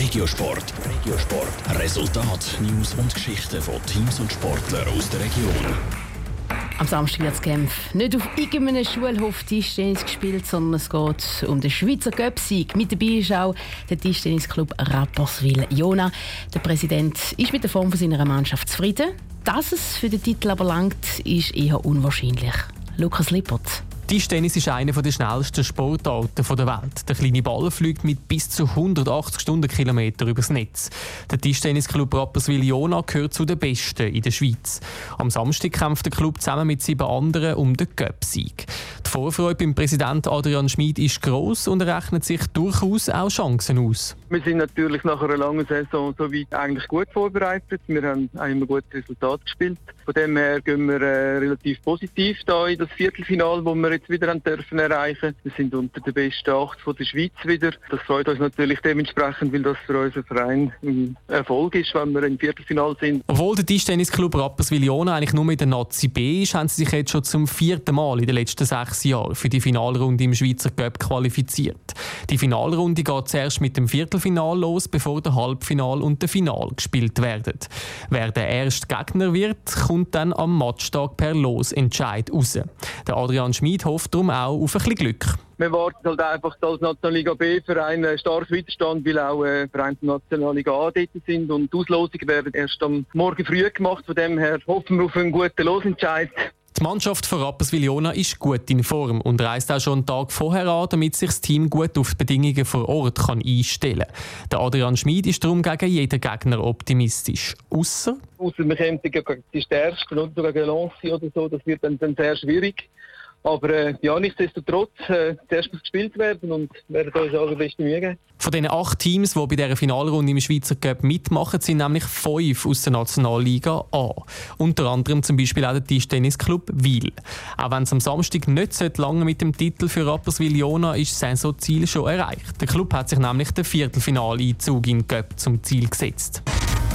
Regiosport. Regiosport. Resultat, News und Geschichten von Teams und Sportlern aus der Region. Am Samstag wird Genf nicht auf irgendeinem Schulhof Tischtennis gespielt, sondern es geht um den Schweizer Göpsieg. Mit dabei ist auch der Tischtennisclub Rapperswil-Jona. Der Präsident ist mit der Form seiner Mannschaft zufrieden. Dass es für den Titel aber langt, ist eher unwahrscheinlich. Lukas Lippert. Tischtennis ist einer der schnellsten Sportarten der Welt. Der kleine Ball fliegt mit bis zu 180 Stundenkilometer übers Netz. Der Tischtennisclub Rapperswil-Jona gehört zu den besten in der Schweiz. Am Samstag kämpft der Club zusammen mit sieben anderen um den Cup-Sieg. Die Vorfreude beim Präsident Adrian Schmid ist gross und rechnet sich durchaus auch Chancen aus. Wir sind natürlich nach einer langen Saison soweit eigentlich gut vorbereitet. Wir haben ein gutes Resultat gespielt. Von dem her gehen wir äh, relativ positiv da in das Viertelfinale, wo wir jetzt wieder haben dürfen erreichen. Wir sind unter den besten acht von der Schweiz wieder. Das freut uns natürlich dementsprechend, weil das für unseren Verein ein Erfolg ist, wenn wir im Viertelfinale sind. Obwohl der Tischtennisclub Rapperswil-Jona eigentlich nur mit der Nazi B ist, haben sie sich jetzt schon zum vierten Mal in den letzten sechs Jahren für die Finalrunde im Schweizer Cup qualifiziert. Die Finalrunde geht zuerst mit dem Viertelfinal los, bevor der Halbfinal und der Final gespielt werden. Wer der erste Gegner wird, kommt dann am Matchtag per Losentscheid raus. Der Adrian Schmid hofft darum auch auf ein bisschen Glück. Wir warten halt einfach als Nationalliga B für einen starken Widerstand, weil auch äh, Vereine Nationalliga A dort sind und die Auslosungen werden erst am Morgen früh gemacht. Von dem her hoffen wir auf einen guten Losentscheid. Die Mannschaft von Rapperswil-Jona ist gut in Form und reist auch schon einen Tag vorher an, damit sich das Team gut auf die Bedingungen vor Ort kann einstellen kann. Der Adrian Schmid ist darum gegen jeden Gegner optimistisch. Ausser? Ausser wir kämpfen gegen die Stärksten oder gegen Lancy oder so, das wird dann, dann sehr schwierig. Aber äh, ja, nichtsdestotrotz, äh, zuerst muss gespielt werden und werden uns alle beste Mühe geben. Von den acht Teams, die bei dieser Finalrunde im Schweizer Cup mitmachen, sind nämlich fünf aus der Nationalliga A. Unter anderem zum Beispiel auch der Tischtennisclub Wil. Auch wenn es am Samstag nicht lange mit dem Titel für Rapperswil-Jona ist das Saisonziel schon erreicht. Der Club hat sich nämlich den Viertelfinaleinzug in Cup zum Ziel gesetzt.